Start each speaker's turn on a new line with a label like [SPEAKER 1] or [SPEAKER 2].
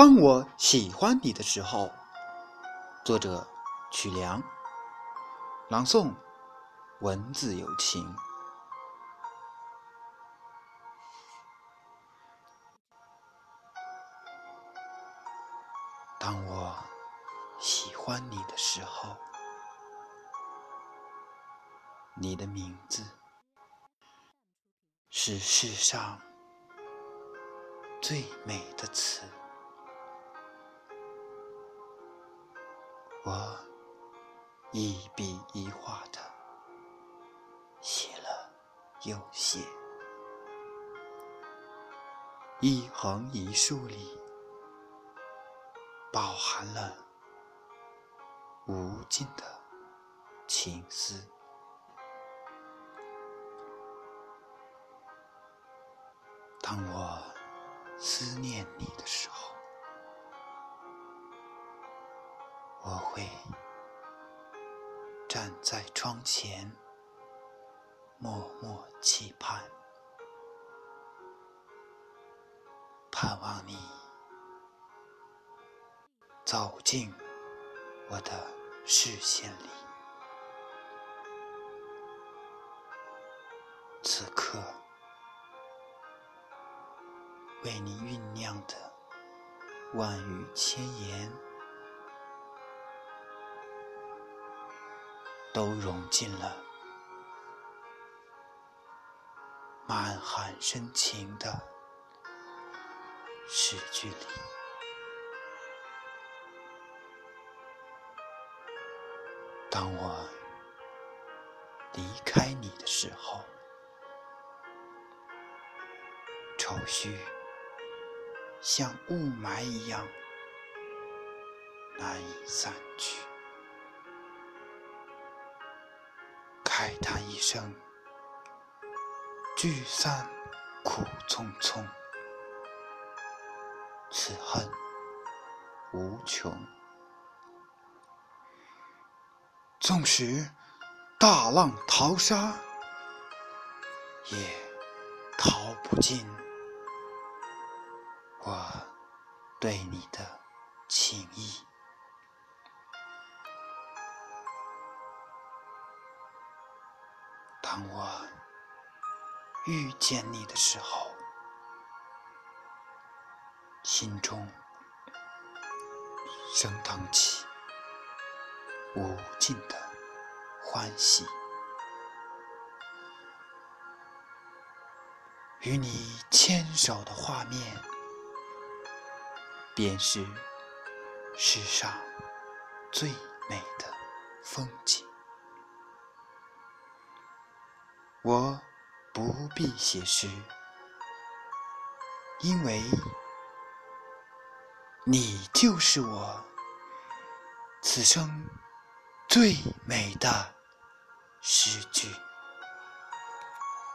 [SPEAKER 1] 当我喜欢你的时候，作者曲梁，朗诵文字有情。当我喜欢你的时候，你的名字是世上最美的词。我一笔一画的写了又写，一横一竖里饱含了无尽的情思。当我思念你的时候。会站在窗前，默默期盼，盼望你走进我的视线里。此刻，为你酝酿的万语千言。都融进了满含深情的诗句里。当我离开你的时候，愁绪像雾霾一样难以散去。慨叹一声，聚散苦匆匆，此恨无穷。纵使大浪淘沙，也淘不尽我对你的情意。当我遇见你的时候，心中升腾起无尽的欢喜。与你牵手的画面，便是世上最美的风景。我不必写诗，因为你就是我此生最美的诗句。